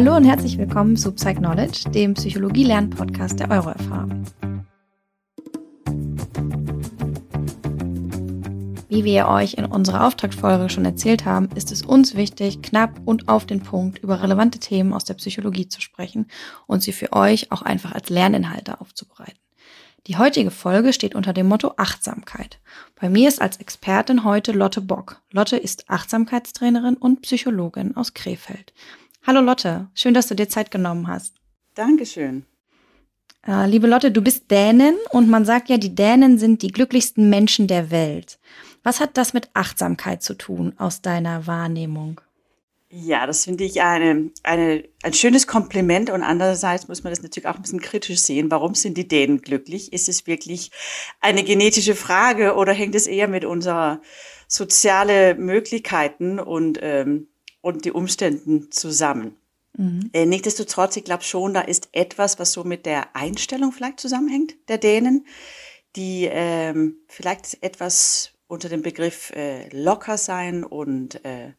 Hallo und herzlich willkommen zu Psych Knowledge, dem Psychologie-Lern-Podcast der EuroFH. Wie wir euch in unserer Auftaktfolge schon erzählt haben, ist es uns wichtig, knapp und auf den Punkt über relevante Themen aus der Psychologie zu sprechen und sie für euch auch einfach als Lerninhalte aufzubereiten. Die heutige Folge steht unter dem Motto Achtsamkeit. Bei mir ist als Expertin heute Lotte Bock. Lotte ist Achtsamkeitstrainerin und Psychologin aus Krefeld. Hallo Lotte, schön, dass du dir Zeit genommen hast. Dankeschön. Äh, liebe Lotte, du bist Dänin und man sagt ja, die Dänen sind die glücklichsten Menschen der Welt. Was hat das mit Achtsamkeit zu tun aus deiner Wahrnehmung? Ja, das finde ich eine, eine, ein schönes Kompliment und andererseits muss man das natürlich auch ein bisschen kritisch sehen. Warum sind die Dänen glücklich? Ist es wirklich eine genetische Frage oder hängt es eher mit unserer soziale Möglichkeiten und, ähm, und die Umständen zusammen? Mhm. Äh, nichtsdestotrotz, ich glaube schon, da ist etwas, was so mit der Einstellung vielleicht zusammenhängt der Dänen, die ähm, vielleicht etwas unter dem Begriff äh, locker sein und äh,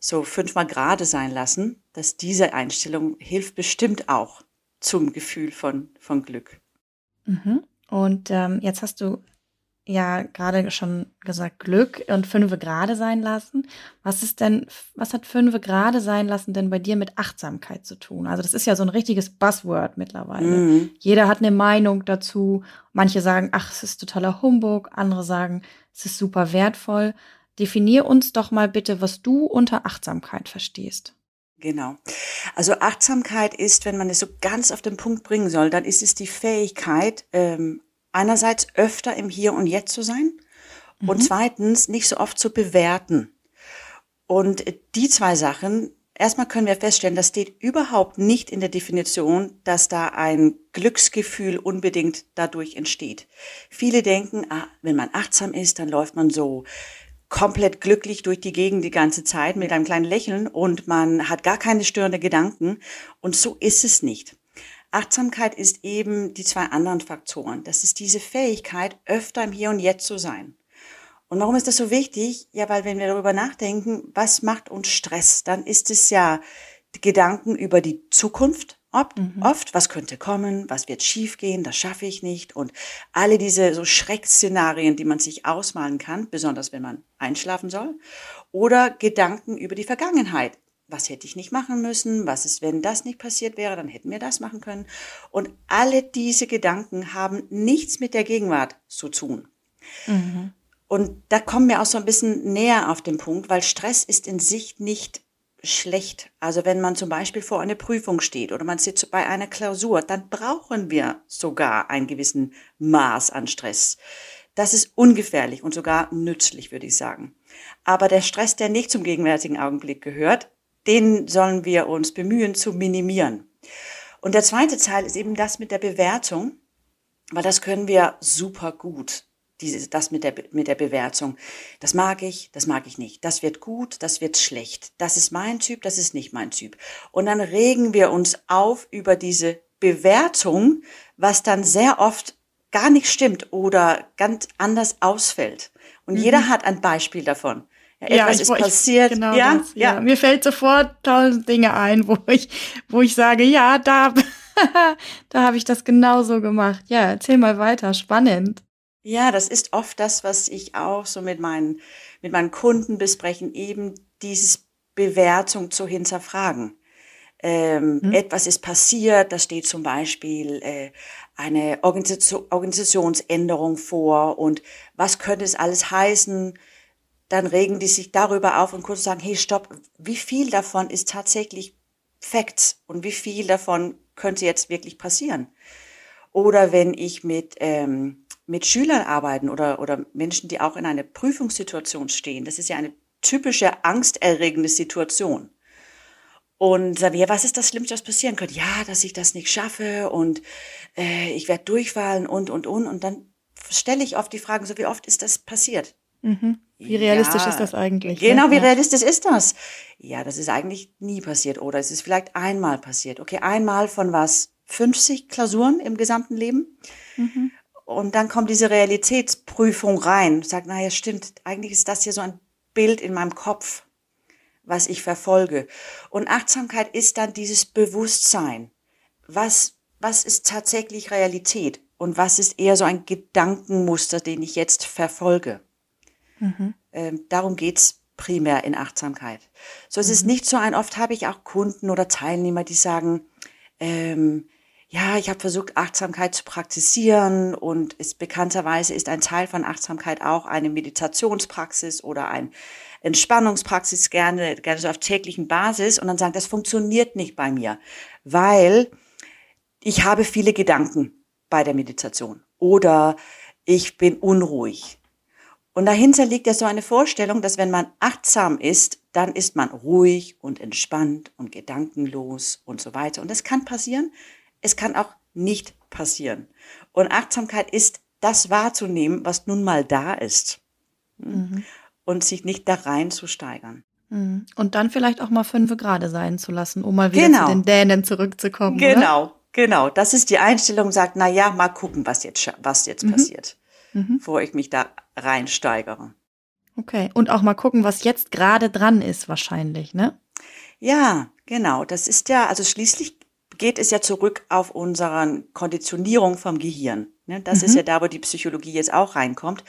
so fünfmal gerade sein lassen, dass diese Einstellung hilft bestimmt auch zum Gefühl von, von Glück. Mhm. Und ähm, jetzt hast du ja gerade schon gesagt, Glück und fünfe gerade sein lassen. Was ist denn, was hat fünfe gerade sein lassen denn bei dir mit Achtsamkeit zu tun? Also das ist ja so ein richtiges Buzzword mittlerweile. Mhm. Jeder hat eine Meinung dazu. Manche sagen, ach, es ist totaler Humbug. Andere sagen, es ist super wertvoll. Definier uns doch mal bitte, was du unter Achtsamkeit verstehst. Genau. Also Achtsamkeit ist, wenn man es so ganz auf den Punkt bringen soll, dann ist es die Fähigkeit, ähm, einerseits öfter im Hier und Jetzt zu sein mhm. und zweitens nicht so oft zu bewerten. Und die zwei Sachen, erstmal können wir feststellen, das steht überhaupt nicht in der Definition, dass da ein Glücksgefühl unbedingt dadurch entsteht. Viele denken, ah, wenn man achtsam ist, dann läuft man so komplett glücklich durch die Gegend die ganze Zeit mit einem kleinen Lächeln und man hat gar keine störenden Gedanken. Und so ist es nicht. Achtsamkeit ist eben die zwei anderen Faktoren. Das ist diese Fähigkeit, öfter im Hier und Jetzt zu sein. Und warum ist das so wichtig? Ja, weil wenn wir darüber nachdenken, was macht uns Stress, dann ist es ja Gedanken über die Zukunft, Oft, mhm. oft, was könnte kommen, was wird schiefgehen, das schaffe ich nicht und alle diese so Schreckszenarien, die man sich ausmalen kann, besonders wenn man einschlafen soll, oder Gedanken über die Vergangenheit. Was hätte ich nicht machen müssen? Was ist, wenn das nicht passiert wäre? Dann hätten wir das machen können. Und alle diese Gedanken haben nichts mit der Gegenwart zu tun. Mhm. Und da kommen wir auch so ein bisschen näher auf den Punkt, weil Stress ist in sich nicht schlecht. Also wenn man zum Beispiel vor einer Prüfung steht oder man sitzt bei einer Klausur, dann brauchen wir sogar einen gewissen Maß an Stress. Das ist ungefährlich und sogar nützlich, würde ich sagen. Aber der Stress, der nicht zum gegenwärtigen Augenblick gehört, den sollen wir uns bemühen zu minimieren. Und der zweite Teil ist eben das mit der Bewertung, weil das können wir super gut diese, das mit der, mit der Bewertung. Das mag ich, das mag ich nicht. Das wird gut, das wird schlecht. Das ist mein Typ, das ist nicht mein Typ. Und dann regen wir uns auf über diese Bewertung, was dann sehr oft gar nicht stimmt oder ganz anders ausfällt. Und mhm. jeder hat ein Beispiel davon. Ja, etwas ja, ist passiert. Genau ja, das, ja, ja. Mir fällt sofort tausend Dinge ein, wo ich, wo ich sage, ja, da, da habe ich das genauso gemacht. Ja, erzähl mal weiter. Spannend. Ja, das ist oft das, was ich auch so mit meinen, mit meinen Kunden besprechen, eben dieses Bewertung zu hinterfragen. Ähm, mhm. Etwas ist passiert, da steht zum Beispiel äh, eine Organisation, Organisationsänderung vor und was könnte es alles heißen? Dann regen die sich darüber auf und kurz sagen, hey, stopp, wie viel davon ist tatsächlich Facts und wie viel davon könnte jetzt wirklich passieren? Oder wenn ich mit ähm, mit Schülern arbeiten oder, oder Menschen, die auch in einer Prüfungssituation stehen, das ist ja eine typische angsterregende Situation. Und sagen, ja, was ist das Schlimmste, was passieren könnte? Ja, dass ich das nicht schaffe und äh, ich werde durchfallen und, und, und. Und dann stelle ich oft die Frage, so wie oft ist das passiert? Mhm. Wie realistisch ja, ist das eigentlich? Genau, ne? wie realistisch ist das? Ja, das ist eigentlich nie passiert oder es ist vielleicht einmal passiert. Okay, einmal von was? 50 Klausuren im gesamten Leben? Mhm. Und dann kommt diese Realitätsprüfung rein. Sagt, naja, stimmt, eigentlich ist das hier so ein Bild in meinem Kopf. was ich verfolge. Und Achtsamkeit ist dann dieses Bewusstsein. Was, was ist tatsächlich Realität? Und was ist eher so ein Gedankenmuster, den ich jetzt verfolge? Mhm. Ähm, darum geht's primär in Achtsamkeit. So es ist mhm. nicht so ein, oft habe ich auch Kunden oder Teilnehmer, die sagen, ähm, ja, ich habe versucht, Achtsamkeit zu praktizieren und ist bekannterweise ist ein Teil von Achtsamkeit auch eine Meditationspraxis oder ein Entspannungspraxis gerne, gerne so auf täglichen Basis und dann sagen, das funktioniert nicht bei mir, weil ich habe viele Gedanken bei der Meditation oder ich bin unruhig. Und dahinter liegt ja so eine Vorstellung, dass wenn man achtsam ist, dann ist man ruhig und entspannt und gedankenlos und so weiter. Und das kann passieren, es kann auch nicht passieren. Und Achtsamkeit ist, das wahrzunehmen, was nun mal da ist. Mhm. Und sich nicht da rein zu steigern. Mhm. Und dann vielleicht auch mal fünf Grade sein zu lassen, um mal wieder genau. zu den Dänen zurückzukommen. Genau, oder? genau. Das ist die Einstellung, sagt, na ja, mal gucken, was jetzt, was jetzt mhm. passiert, mhm. bevor ich mich da reinsteigere. Okay. Und auch mal gucken, was jetzt gerade dran ist, wahrscheinlich, ne? Ja, genau. Das ist ja, also schließlich geht es ja zurück auf unsere Konditionierung vom Gehirn. Ne? Das mhm. ist ja da, wo die Psychologie jetzt auch reinkommt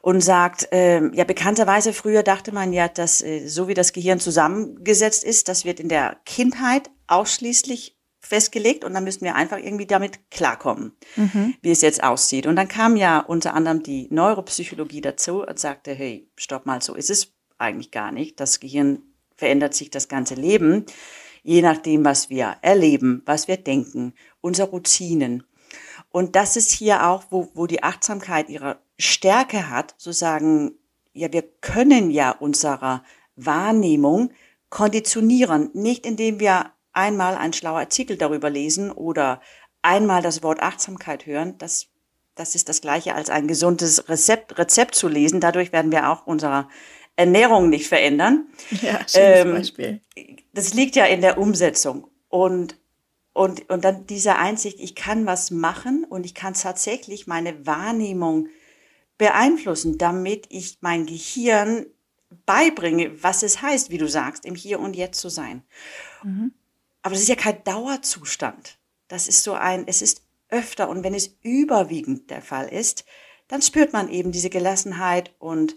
und sagt, äh, ja bekannterweise früher dachte man ja, dass äh, so wie das Gehirn zusammengesetzt ist, das wird in der Kindheit ausschließlich festgelegt und dann müssen wir einfach irgendwie damit klarkommen, mhm. wie es jetzt aussieht. Und dann kam ja unter anderem die Neuropsychologie dazu und sagte, hey, stopp mal, so ist es eigentlich gar nicht. Das Gehirn verändert sich das ganze Leben je nachdem, was wir erleben, was wir denken, unsere Routinen. Und das ist hier auch, wo, wo die Achtsamkeit ihre Stärke hat, zu sagen, ja, wir können ja unsere Wahrnehmung konditionieren, nicht indem wir einmal einen schlauer Artikel darüber lesen oder einmal das Wort Achtsamkeit hören. Das, das ist das gleiche als ein gesundes Rezept, Rezept zu lesen. Dadurch werden wir auch unsere Ernährung nicht verändern. Ja, ähm, Beispiel. Das liegt ja in der Umsetzung. Und, und, und dann diese Einsicht, ich kann was machen und ich kann tatsächlich meine Wahrnehmung beeinflussen, damit ich mein Gehirn beibringe, was es heißt, wie du sagst, im Hier und Jetzt zu sein. Mhm. Aber das ist ja kein Dauerzustand. Das ist so ein, es ist öfter und wenn es überwiegend der Fall ist, dann spürt man eben diese Gelassenheit und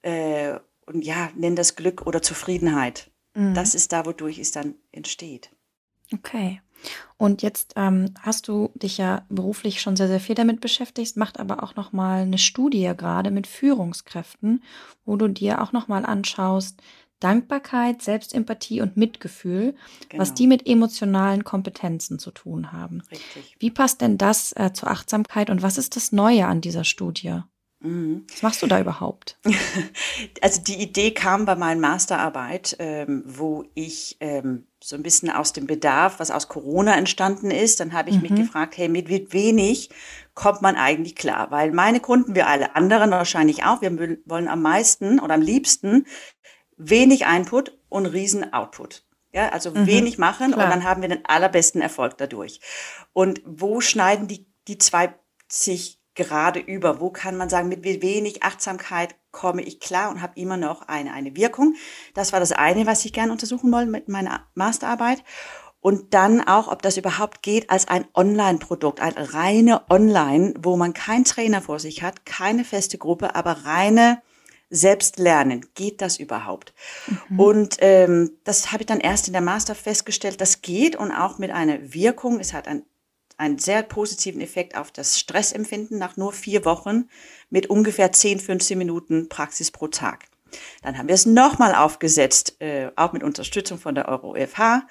äh, und ja, nenn das Glück oder Zufriedenheit. Mhm. Das ist da, wodurch es dann entsteht. Okay. Und jetzt ähm, hast du dich ja beruflich schon sehr, sehr viel damit beschäftigt, macht aber auch noch mal eine Studie gerade mit Führungskräften, wo du dir auch noch mal anschaust, Dankbarkeit, Selbstempathie und Mitgefühl, genau. was die mit emotionalen Kompetenzen zu tun haben. Richtig. Wie passt denn das äh, zur Achtsamkeit und was ist das Neue an dieser Studie? Mhm. Was machst du da überhaupt? Also die Idee kam bei meiner Masterarbeit, ähm, wo ich ähm, so ein bisschen aus dem Bedarf, was aus Corona entstanden ist, dann habe ich mhm. mich gefragt, hey, mit wie wenig kommt man eigentlich klar? Weil meine Kunden, wir alle anderen wahrscheinlich auch, wir wollen am meisten oder am liebsten wenig Input und riesen Output. Ja, also mhm. wenig machen Klar. und dann haben wir den allerbesten Erfolg dadurch. Und wo schneiden die, die zwei sich gerade über? Wo kann man sagen, mit wenig Achtsamkeit komme ich klar und habe immer noch eine, eine Wirkung? Das war das eine, was ich gerne untersuchen wollte mit meiner Masterarbeit. Und dann auch, ob das überhaupt geht als ein Online-Produkt, ein reine Online, wo man keinen Trainer vor sich hat, keine feste Gruppe, aber reine Selbstlernen. Geht das überhaupt? Mhm. Und ähm, das habe ich dann erst in der Master festgestellt, das geht und auch mit einer Wirkung. Es hat ein einen sehr positiven Effekt auf das Stressempfinden nach nur vier Wochen mit ungefähr 10, 15 Minuten Praxis pro Tag. Dann haben wir es nochmal aufgesetzt, äh, auch mit Unterstützung von der Euro-FH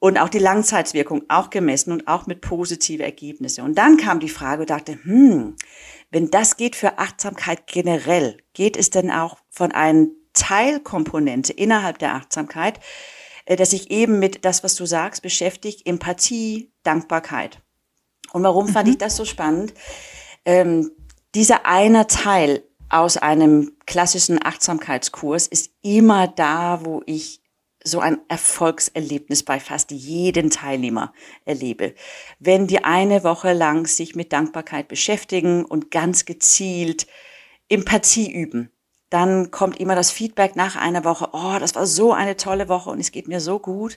und auch die Langzeitwirkung auch gemessen und auch mit positive Ergebnisse. Und dann kam die Frage und dachte, hm, wenn das geht für Achtsamkeit generell, geht es denn auch von einer Teilkomponente innerhalb der Achtsamkeit, äh, dass sich eben mit das, was du sagst, beschäftigt, Empathie, Dankbarkeit. Und warum mhm. fand ich das so spannend? Ähm, dieser eine Teil aus einem klassischen Achtsamkeitskurs ist immer da, wo ich so ein Erfolgserlebnis bei fast jedem Teilnehmer erlebe. Wenn die eine Woche lang sich mit Dankbarkeit beschäftigen und ganz gezielt Empathie üben. dann kommt immer das Feedback nach einer Woche, oh, das war so eine tolle Woche und es geht mir so gut.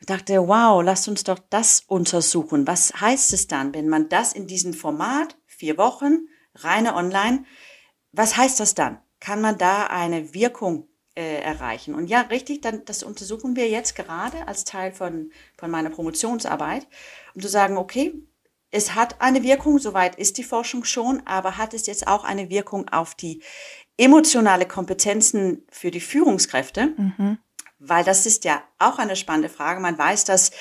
Ich dachte, wow, lasst uns doch das untersuchen. Was heißt es dann, wenn man das in diesem Format, vier Wochen, reine online, was heißt das dann? Kann man da eine Wirkung äh, erreichen? Und ja, richtig, dann, das untersuchen wir jetzt gerade als Teil von, von meiner Promotionsarbeit, um zu sagen, okay, es hat eine Wirkung, soweit ist die Forschung schon, aber hat es jetzt auch eine Wirkung auf die emotionale Kompetenzen für die Führungskräfte? Mhm. Weil das ist ja auch eine spannende Frage. Man weiß, dass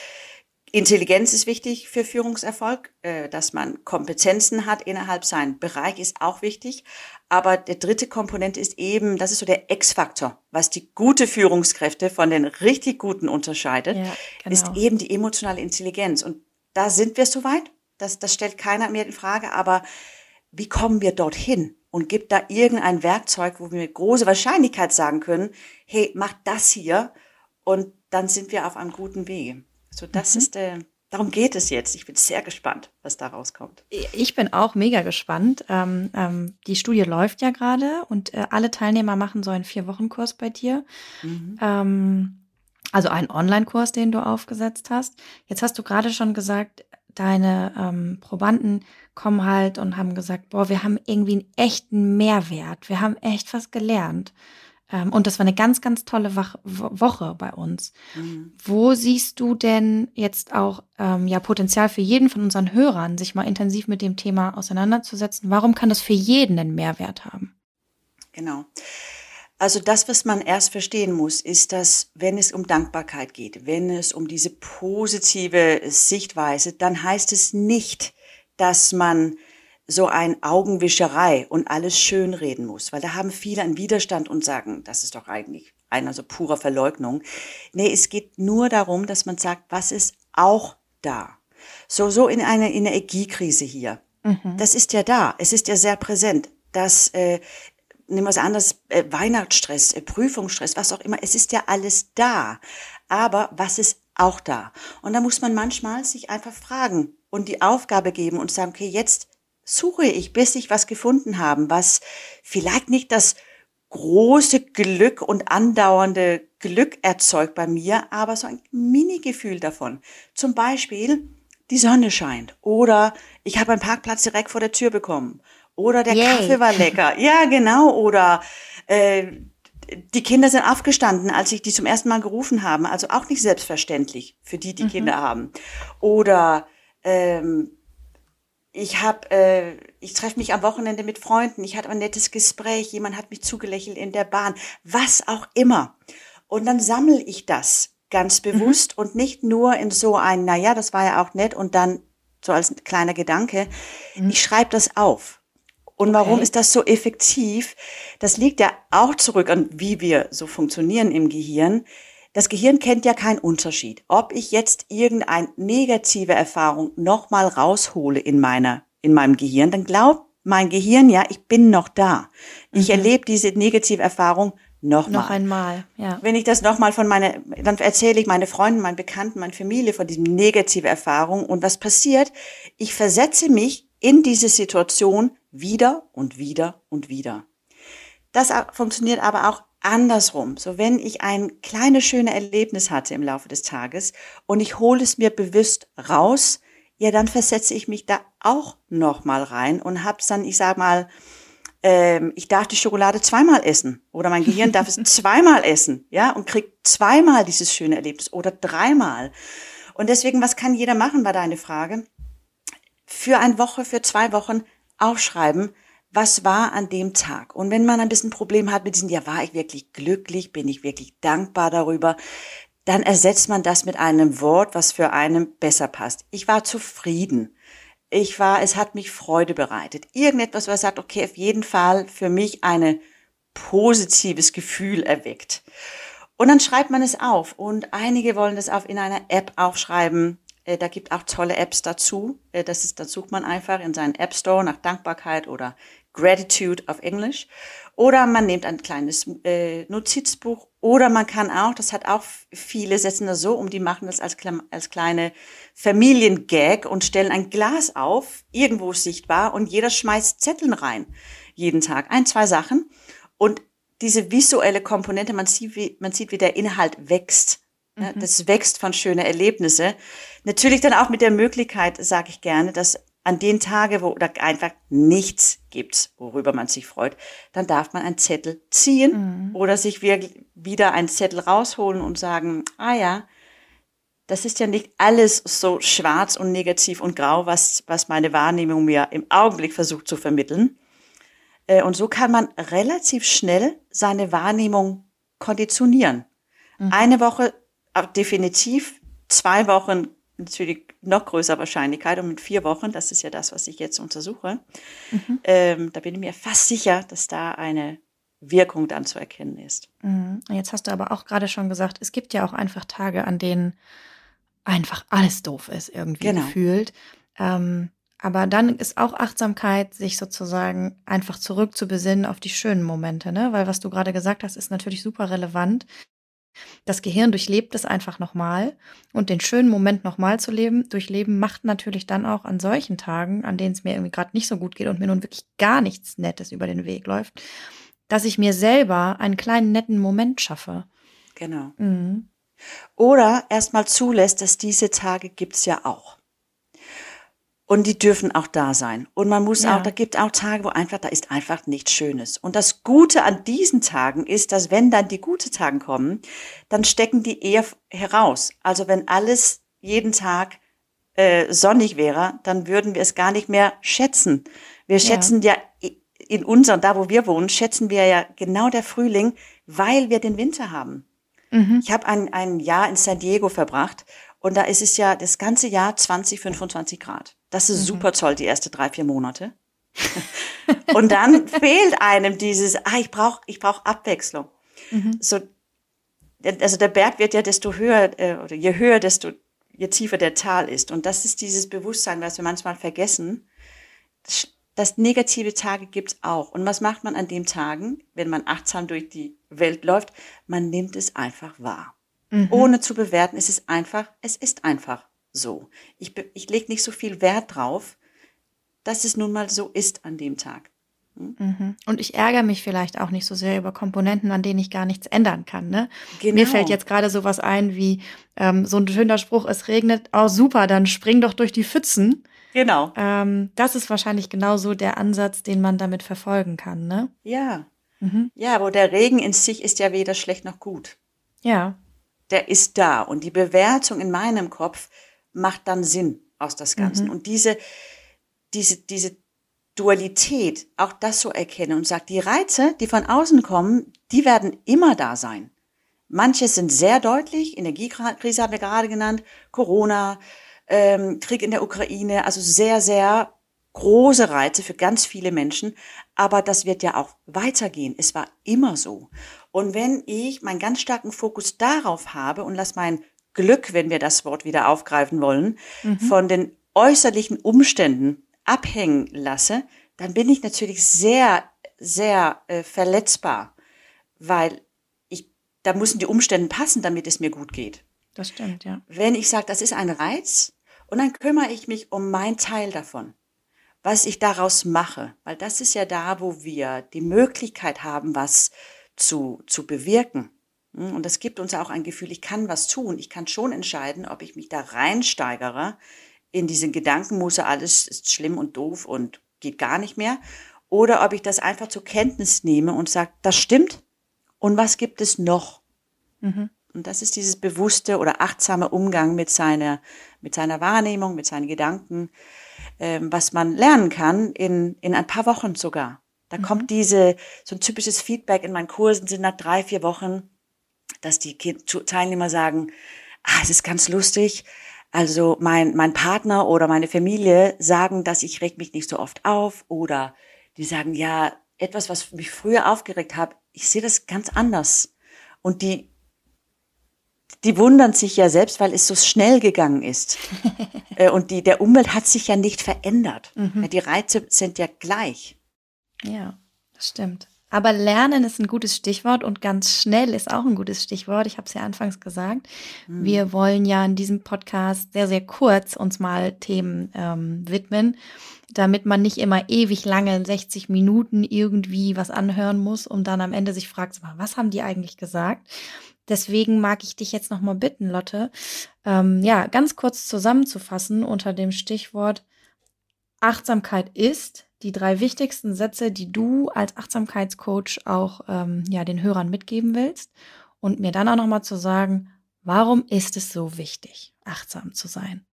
Intelligenz ist wichtig für Führungserfolg, äh, dass man Kompetenzen hat innerhalb seinem Bereich ist auch wichtig. Aber der dritte Komponent ist eben, das ist so der X-Faktor, was die gute Führungskräfte von den richtig guten unterscheidet, ja, genau. ist eben die emotionale Intelligenz. Und da sind wir soweit. Das, das stellt keiner mehr in Frage. Aber wie kommen wir dorthin? Und gibt da irgendein Werkzeug, wo wir mit großer Wahrscheinlichkeit sagen können, hey, mach das hier. Und dann sind wir auf einem guten Wege. So, das mhm. ist der, äh, darum geht es jetzt. Ich bin sehr gespannt, was da rauskommt. Ich bin auch mega gespannt. Ähm, ähm, die Studie läuft ja gerade und äh, alle Teilnehmer machen so einen Vier-Wochen-Kurs bei dir. Mhm. Ähm, also einen Online-Kurs, den du aufgesetzt hast. Jetzt hast du gerade schon gesagt, deine ähm, Probanden kommen halt und haben gesagt, boah, wir haben irgendwie einen echten Mehrwert. Wir haben echt was gelernt. Ähm, und das war eine ganz, ganz tolle Woche bei uns. Mhm. Wo siehst du denn jetzt auch ähm, ja Potenzial für jeden von unseren Hörern, sich mal intensiv mit dem Thema auseinanderzusetzen? Warum kann das für jeden einen Mehrwert haben? Genau. Also das, was man erst verstehen muss, ist, dass wenn es um Dankbarkeit geht, wenn es um diese positive Sichtweise, dann heißt es nicht, dass man so ein Augenwischerei und alles schönreden muss, weil da haben viele einen Widerstand und sagen, das ist doch eigentlich einer so purer Verleugnung. Nee, es geht nur darum, dass man sagt, was ist auch da? So, so in einer Energiekrise hier. Mhm. Das ist ja da. Es ist ja sehr präsent. Das, äh, nehmen wir es anders, äh, Weihnachtsstress, äh, Prüfungsstress, was auch immer. Es ist ja alles da. Aber was ist auch da? Und da muss man manchmal sich einfach fragen und die Aufgabe geben und sagen, okay, jetzt suche ich, bis ich was gefunden habe, was vielleicht nicht das große Glück und andauernde Glück erzeugt bei mir, aber so ein Mini-Gefühl davon. Zum Beispiel, die Sonne scheint oder ich habe einen Parkplatz direkt vor der Tür bekommen oder der Yay. Kaffee war lecker. Ja, genau. Oder äh, die Kinder sind aufgestanden, als ich die zum ersten Mal gerufen habe. Also auch nicht selbstverständlich für die, die mhm. Kinder haben. Oder ähm, ich habe, äh, ich treffe mich am Wochenende mit Freunden, ich hatte ein nettes Gespräch, jemand hat mich zugelächelt in der Bahn, was auch immer. Und dann sammle ich das ganz mhm. bewusst mhm. und nicht nur in so ein, naja, das war ja auch nett und dann so als kleiner Gedanke. Mhm. Ich schreibe das auf. Und warum okay. ist das so effektiv? Das liegt ja auch zurück an, wie wir so funktionieren im Gehirn. Das Gehirn kennt ja keinen Unterschied. Ob ich jetzt irgendeine negative Erfahrung nochmal raushole in meiner, in meinem Gehirn, dann glaubt mein Gehirn ja, ich bin noch da. Ich mhm. erlebe diese negative Erfahrung nochmal. Noch einmal, ja. Wenn ich das nochmal von meiner, dann erzähle ich meine Freunde, meinen Bekannten, meine Familie von diesem negative Erfahrung und was passiert? Ich versetze mich in diese Situation wieder und wieder und wieder. Das funktioniert aber auch andersrum. So wenn ich ein kleines schönes Erlebnis hatte im Laufe des Tages und ich hole es mir bewusst raus, ja, dann versetze ich mich da auch nochmal rein und hab's dann, ich sag mal, ähm, ich darf die Schokolade zweimal essen oder mein Gehirn darf es zweimal essen, ja, und kriegt zweimal dieses schöne Erlebnis oder dreimal. Und deswegen, was kann jeder machen, war deine Frage. Für eine Woche, für zwei Wochen aufschreiben, was war an dem Tag? Und wenn man ein bisschen Problem hat mit diesem, ja, war ich wirklich glücklich, bin ich wirklich dankbar darüber, dann ersetzt man das mit einem Wort, was für einen besser passt. Ich war zufrieden. Ich war, es hat mich Freude bereitet. Irgendetwas, was sagt, okay, auf jeden Fall für mich eine positives Gefühl erweckt. Und dann schreibt man es auf. Und einige wollen das auf in einer App aufschreiben. Äh, da gibt auch tolle Apps dazu. Äh, das ist, da sucht man einfach in seinen App Store nach Dankbarkeit oder Gratitude auf Englisch. Oder man nimmt ein kleines äh, Notizbuch. Oder man kann auch, das hat auch viele, setzen das so um, die machen das als, als kleine Familiengag und stellen ein Glas auf, irgendwo sichtbar, und jeder schmeißt Zetteln rein. Jeden Tag. Ein, zwei Sachen. Und diese visuelle Komponente, man sieht, wie, man sieht, wie der Inhalt wächst. Mhm. das wächst von schönen Erlebnissen. Natürlich dann auch mit der Möglichkeit, sage ich gerne, dass an den Tagen, wo da einfach nichts gibt, worüber man sich freut, dann darf man einen Zettel ziehen mhm. oder sich wieder einen Zettel rausholen und sagen, ah ja, das ist ja nicht alles so schwarz und negativ und grau, was, was meine Wahrnehmung mir im Augenblick versucht zu vermitteln. Äh, und so kann man relativ schnell seine Wahrnehmung konditionieren. Mhm. Eine Woche definitiv, zwei Wochen natürlich noch größer Wahrscheinlichkeit und mit vier Wochen, das ist ja das, was ich jetzt untersuche, mhm. ähm, da bin ich mir fast sicher, dass da eine Wirkung dann zu erkennen ist. Mhm. Jetzt hast du aber auch gerade schon gesagt, es gibt ja auch einfach Tage, an denen einfach alles doof ist, irgendwie genau. gefühlt. Ähm, aber dann ist auch Achtsamkeit, sich sozusagen einfach zurück zu besinnen auf die schönen Momente, ne? Weil was du gerade gesagt hast, ist natürlich super relevant. Das Gehirn durchlebt es einfach nochmal und den schönen Moment nochmal zu leben, durchleben, macht natürlich dann auch an solchen Tagen, an denen es mir irgendwie gerade nicht so gut geht und mir nun wirklich gar nichts Nettes über den Weg läuft, dass ich mir selber einen kleinen netten Moment schaffe. Genau. Mhm. Oder erstmal zulässt, dass diese Tage gibt's ja auch. Und die dürfen auch da sein. Und man muss ja. auch, da gibt auch Tage, wo einfach, da ist einfach nichts Schönes. Und das Gute an diesen Tagen ist, dass wenn dann die guten Tage kommen, dann stecken die eher heraus. Also wenn alles jeden Tag äh, sonnig wäre, dann würden wir es gar nicht mehr schätzen. Wir ja. schätzen ja in unseren, da wo wir wohnen, schätzen wir ja genau der Frühling, weil wir den Winter haben. Mhm. Ich habe ein, ein Jahr in San Diego verbracht und da ist es ja das ganze Jahr 20, 25 Grad. Das ist mhm. super toll, die erste drei, vier Monate. und dann fehlt einem dieses, ah, ich brauche ich brauch Abwechslung. Mhm. So, also der Berg wird ja desto höher, äh, oder je höher, desto je tiefer der Tal ist. Und das ist dieses Bewusstsein, was wir manchmal vergessen. dass negative Tage gibt's auch. Und was macht man an den Tagen, wenn man achtsam durch die Welt läuft? Man nimmt es einfach wahr. Mhm. Ohne zu bewerten, es ist einfach, es ist einfach so. Ich, ich lege nicht so viel Wert drauf, dass es nun mal so ist an dem Tag. Hm? Mhm. Und ich ärgere mich vielleicht auch nicht so sehr über Komponenten, an denen ich gar nichts ändern kann. Ne? Genau. Mir fällt jetzt gerade sowas ein wie ähm, so ein schöner Spruch, es regnet, oh super, dann spring doch durch die Pfützen. Genau. Ähm, das ist wahrscheinlich genau so der Ansatz, den man damit verfolgen kann, ne? Ja. Mhm. Ja, wo der Regen in sich ist ja weder schlecht noch gut. Ja. Der ist da. Und die Bewertung in meinem Kopf macht dann Sinn aus das Ganze. Mhm. Und diese, diese, diese Dualität, auch das so erkennen und sagt, die Reize, die von außen kommen, die werden immer da sein. Manche sind sehr deutlich, Energiekrise haben wir gerade genannt, Corona, ähm, Krieg in der Ukraine, also sehr, sehr große Reize für ganz viele Menschen. Aber das wird ja auch weitergehen. Es war immer so. Und wenn ich meinen ganz starken Fokus darauf habe und lass mein Glück, wenn wir das Wort wieder aufgreifen wollen, mhm. von den äußerlichen Umständen abhängen lasse, dann bin ich natürlich sehr, sehr äh, verletzbar, weil ich, da müssen die Umstände passen, damit es mir gut geht. Das stimmt, ja. Wenn ich sage, das ist ein Reiz, und dann kümmere ich mich um mein Teil davon, was ich daraus mache, weil das ist ja da, wo wir die Möglichkeit haben, was zu, zu bewirken. Hm, und das gibt uns auch ein Gefühl, ich kann was tun. Ich kann schon entscheiden, ob ich mich da reinsteigere in diesen Gedankenmuster, alles ist schlimm und doof und geht gar nicht mehr. Oder ob ich das einfach zur Kenntnis nehme und sage, das stimmt. Und was gibt es noch? Mhm. Und das ist dieses bewusste oder achtsame Umgang mit seiner, mit seiner Wahrnehmung, mit seinen Gedanken, ähm, was man lernen kann in, in ein paar Wochen sogar. Da mhm. kommt diese, so ein typisches Feedback in meinen Kursen sind nach drei, vier Wochen, dass die Teilnehmer sagen, ah, es ist ganz lustig. Also mein, mein Partner oder meine Familie sagen, dass ich reg mich nicht so oft auf oder die sagen, ja, etwas, was mich früher aufgeregt hat, ich sehe das ganz anders. Und die, die wundern sich ja selbst, weil es so schnell gegangen ist. Äh, und die, der Umwelt hat sich ja nicht verändert. Mhm. Die Reize sind ja gleich. Ja, das stimmt. Aber lernen ist ein gutes Stichwort und ganz schnell ist auch ein gutes Stichwort. Ich habe es ja anfangs gesagt. Mhm. Wir wollen ja in diesem Podcast sehr, sehr kurz uns mal Themen ähm, widmen, damit man nicht immer ewig lange in 60 Minuten irgendwie was anhören muss und dann am Ende sich fragt, was haben die eigentlich gesagt? Deswegen mag ich dich jetzt nochmal bitten, Lotte, ähm, ja, ganz kurz zusammenzufassen unter dem Stichwort Achtsamkeit ist die drei wichtigsten Sätze, die du als Achtsamkeitscoach auch ähm, ja, den Hörern mitgeben willst und mir dann auch nochmal zu sagen, warum ist es so wichtig, achtsam zu sein?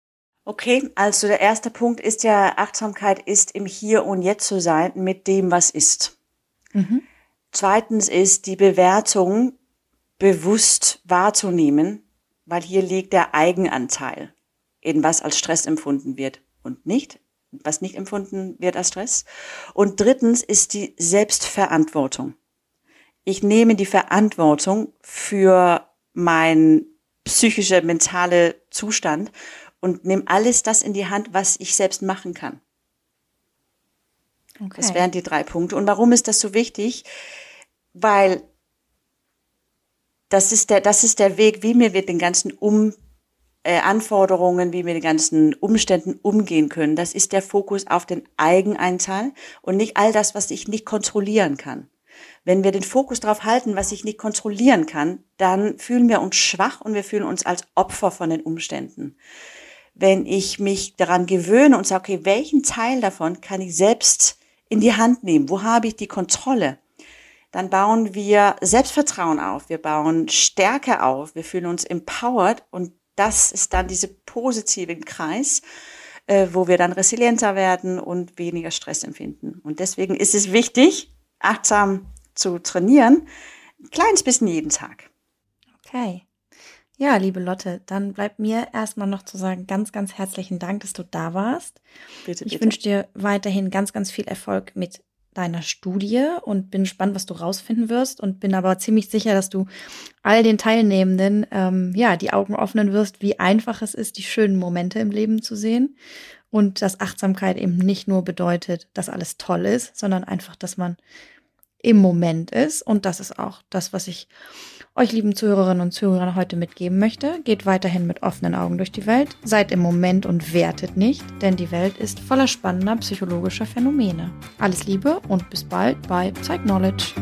Okay, also der erste Punkt ist ja, Achtsamkeit ist im Hier und Jetzt zu sein mit dem, was ist. Mhm. Zweitens ist die Bewertung bewusst wahrzunehmen, weil hier liegt der Eigenanteil in was als Stress empfunden wird und nicht was nicht empfunden wird als Stress. Und drittens ist die Selbstverantwortung. Ich nehme die Verantwortung für mein psychischer, mentale Zustand und nehme alles das in die Hand, was ich selbst machen kann. Okay. Das wären die drei Punkte. Und warum ist das so wichtig? Weil das ist der, das ist der Weg, wie wir den ganzen um äh, Anforderungen, wie wir mit den ganzen Umständen umgehen können. Das ist der Fokus auf den Eigeneinteil und nicht all das, was ich nicht kontrollieren kann. Wenn wir den Fokus darauf halten, was ich nicht kontrollieren kann, dann fühlen wir uns schwach und wir fühlen uns als Opfer von den Umständen. Wenn ich mich daran gewöhne und sage, okay, welchen Teil davon kann ich selbst in die Hand nehmen? Wo habe ich die Kontrolle? Dann bauen wir Selbstvertrauen auf, wir bauen Stärke auf, wir fühlen uns empowered und das ist dann diese positive Kreis, äh, wo wir dann resilienter werden und weniger Stress empfinden. Und deswegen ist es wichtig, achtsam zu trainieren, ein kleines bisschen jeden Tag. Okay. Ja, liebe Lotte, dann bleibt mir erstmal noch zu sagen, ganz, ganz herzlichen Dank, dass du da warst. Bitte, bitte. Ich wünsche dir weiterhin ganz, ganz viel Erfolg mit deiner Studie und bin gespannt, was du rausfinden wirst und bin aber ziemlich sicher, dass du all den Teilnehmenden ähm, ja die Augen öffnen wirst, wie einfach es ist, die schönen Momente im Leben zu sehen und dass Achtsamkeit eben nicht nur bedeutet, dass alles toll ist, sondern einfach, dass man im Moment ist und das ist auch das, was ich euch lieben Zuhörerinnen und Zuhörern heute mitgeben möchte. Geht weiterhin mit offenen Augen durch die Welt, seid im Moment und wertet nicht, denn die Welt ist voller spannender psychologischer Phänomene. Alles Liebe und bis bald bei Psych Knowledge.